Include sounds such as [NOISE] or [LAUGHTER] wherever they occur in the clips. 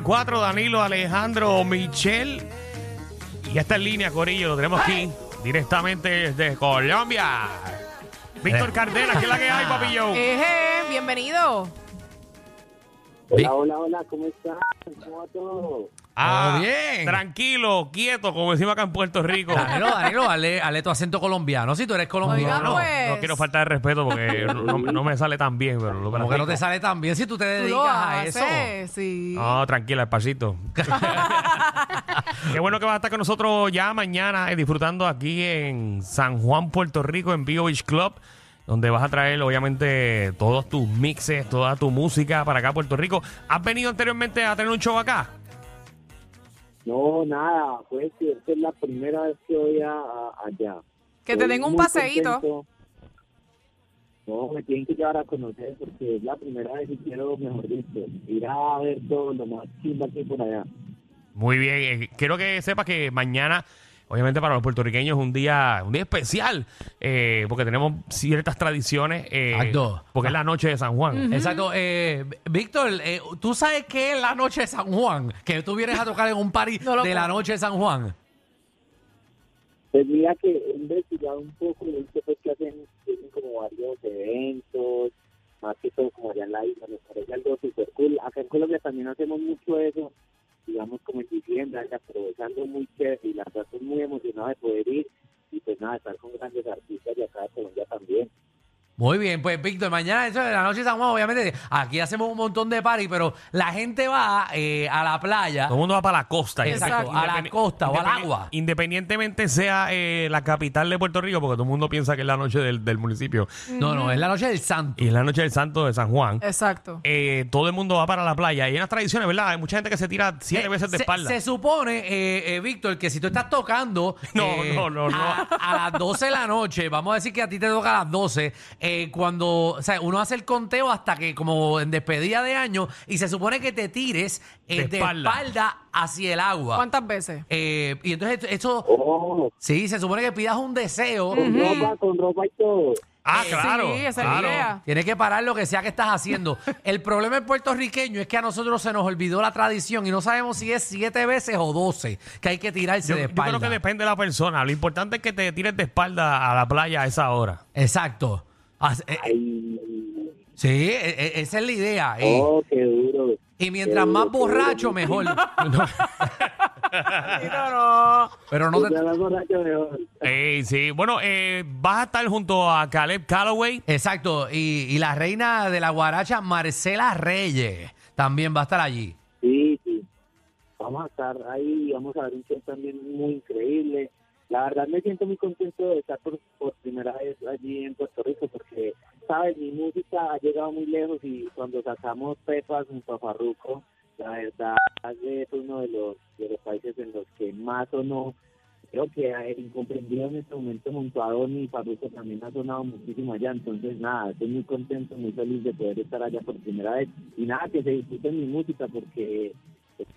cuatro, Danilo, Alejandro, Michelle. Y ya está en línea, Corillo, lo tenemos aquí directamente desde Colombia. Víctor Cárdenas, ¿qué es la que hay, papillo? Eje, bienvenido. Hola, hola, hola, ¿cómo están? ¿Cómo va todo? Ah, bien. Tranquilo, quieto, como decimos acá en Puerto Rico. Danilo, Danilo, hazle, hazle tu acento colombiano. Si tú eres colombiano. Oiga, pues. No quiero faltar de respeto porque [LAUGHS] no, no me sale tan bien, pero lo Como que no te sale tan bien si tú te Tú dedicas lo a eso. haces, sí. No, tranquila, despacito. [LAUGHS] Qué bueno que vas a estar con nosotros ya mañana eh, disfrutando aquí en San Juan, Puerto Rico, en Bio Beach Club, donde vas a traer obviamente todos tus mixes, toda tu música para acá a Puerto Rico. ¿Has venido anteriormente a tener un show acá? No, nada, pues esta es la primera vez que voy a, a- allá. Que te den un paseíto. contento. No, me tienen que llevar a conocer porque es la primera vez y quiero, mejor dicho, ir a ver todo lo más chimba que hay por allá. Muy bien, eh, quiero que sepas que mañana, obviamente para los puertorriqueños es un día, un día especial, eh, porque tenemos ciertas tradiciones, eh, Exacto. porque es la noche de San Juan. Exacto. Eh, Víctor, eh, ¿tú sabes qué es la noche de San Juan? Que tú vienes a tocar en un party No lo de la noche de San Juan. Mira que he investigado un poco y visto pues que hacen, tienen como varios eventos, más que todo como allá en la isla, me parece algo súper cool. Acá en Colombia también hacemos mucho eso, digamos como en diciembre, acá aprovechando muy chévere y la verdad estoy muy emocionado de poder ir y pues nada, estar con grandes artistas de acá de Colombia también. Muy bien, pues Víctor, mañana eso de la noche de San Juan, obviamente, aquí hacemos un montón de party, pero la gente va eh, a la playa. Todo el mundo va para la costa. Exacto, a la costa o al agua. Independientemente sea eh, la capital de Puerto Rico, porque todo el mundo piensa que es la noche del, del municipio No, no, es la noche del santo. y es la noche del santo de San Juan. Exacto. eh, todo el mundo va para la playa. Y hay unas tradiciones, ¿verdad? Hay mucha gente que se tira siete Eh, veces de se, espalda. se supone, eh, eh, Víctor, que si tú estás tocando [LAUGHS] No, eh, no, no, no. A, a las 12 de la noche, vamos a decir que a ti te toca a las 12, eh, cuando, o sea, uno hace el conteo hasta que como en despedida de año y se supone que te tires eh, De de, espalda. espalda. hacia el agua. ¿Cuántas veces? Eh, y entonces eso, Oh, sí, se supone que pidas un deseo. con ropa, con ropa y todo. ah, eh, claro. sí, esa es la claro. idea. Tienes que parar lo que sea que estás haciendo. [LAUGHS] El problema del puertorriqueño es que a nosotros se nos olvidó la tradición y no sabemos si es siete veces o doce que hay que tirarse Yo, de yo espalda. creo que depende de la persona. Lo importante es que te tires de espalda a la playa a esa hora. Exacto. As- eh, eh, Ay, sí, e- e- esa es la idea. Y, oh, qué duro. y mientras qué más duro, borracho, mejor. [LAUGHS] [LAUGHS] No, no. Pero no te- Mientras más borracho, mejor. Ey, sí. Bueno, eh, vas a estar junto a Caleb Calloway. Exacto. Y, y la reina de la guaracha, Marcela Reyes, también va a estar allí. Sí, sí. Vamos a estar ahí vamos a ver un show también muy increíble. La verdad me siento muy contento de estar por, primera vez allí en Puerto Rico porque, sabes, mi música ha llegado muy lejos y cuando sacamos Pepas junto a la verdad es uno de los, de los países en los que más sonó. Creo que el incomprendido en este momento junto y Farruko también ha sonado muchísimo allá. Entonces, nada, estoy muy contento, muy feliz de poder estar allá por primera vez. Y nada, que se disfruten mi música porque,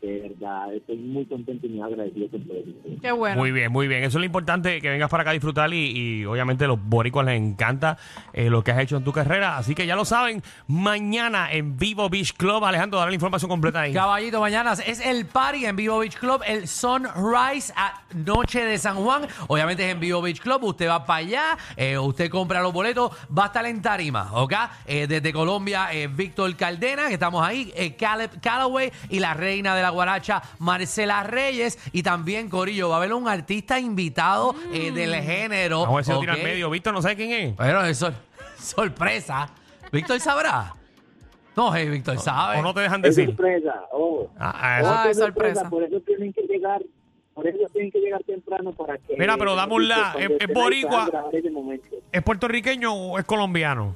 de verdad estoy muy contento y muy agradecido por todo eso. Qué bueno. Muy bien, muy bien. Eso es lo importante, que vengas para acá a disfrutar y, y obviamente a los boricuas les encanta eh, lo que has hecho en tu carrera. Así que ya lo saben, mañana en Vivo Beach Club. Alejandro, dale la información completa ahí. Caballito, mañana es el party en Vivo Beach Club, el Sunrise a Noche de San Juan. Obviamente es en Vivo Beach Club, usted va para allá, eh, usted compra los boletos, va a estar en tarima, ¿ok? Eh, desde Colombia, eh, Víctor Caldena, que estamos ahí, eh, Caleb Calloway y la reina de la guaracha, Marcela Reyes. Y también, Corillo, va a haber un artista invitado eh, del género. Vamos a ver si lo tira ¿ok? al medio. Víctor, no sabe quién es. Pero eso [LAUGHS] sorpresa. ¿Víctor sabrá? No, hey, Víctor sabe. O no te dejan Es decir. sorpresa, oh. Ah, ah, eso- Oh, Ah, qué es sorpresa. Por eso tienen que llegar, por eso tienen que llegar temprano para que... Mira, pero dame un la, cuando es- es estén ahí boricua. puedan grabar ese momento. ¿Es puertorriqueño o es colombiano?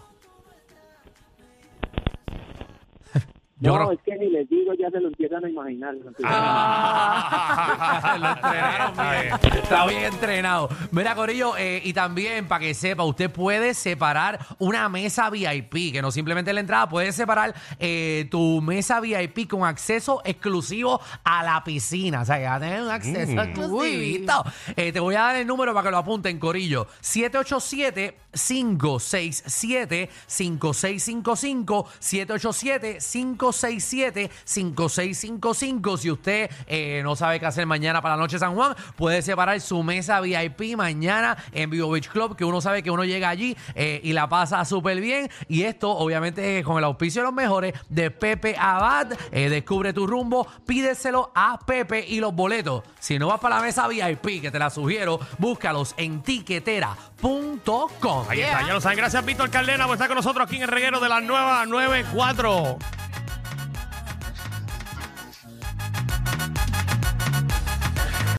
Yo no, creo- es que ni les digo, ya se lo empiezan a imaginar. [LAUGHS] Ah. Lo entrenaron bien. Está bien entrenado. Mira, Corillo, eh, y también para que sepa, usted puede separar una mesa VIP, que no simplemente la entrada, puedes separar eh, tu mesa VIP con acceso exclusivo a la piscina. O sea, que va a tener un acceso Mm. exclusivito. Eh, te voy a dar el número para que lo apunten, Corillo. 787-567-5655. 787-567 867-5655. Si usted eh, no sabe qué hacer mañana para la noche San Juan, puede separar su mesa VIP mañana en Vivo Beach Club, que uno sabe que uno llega allí eh, y la pasa súper bien. Y esto, obviamente, con el auspicio de los mejores de Pepe Abad. Eh, descubre tu rumbo, pídeselo a Pepe y los boletos. Si no vas para la mesa VIP, que te la sugiero, búscalos en tiquetera.com. Ahí está, ya lo saben. Gracias, Víctor Caldena, por estar con nosotros aquí en el reguero de la nueva 94.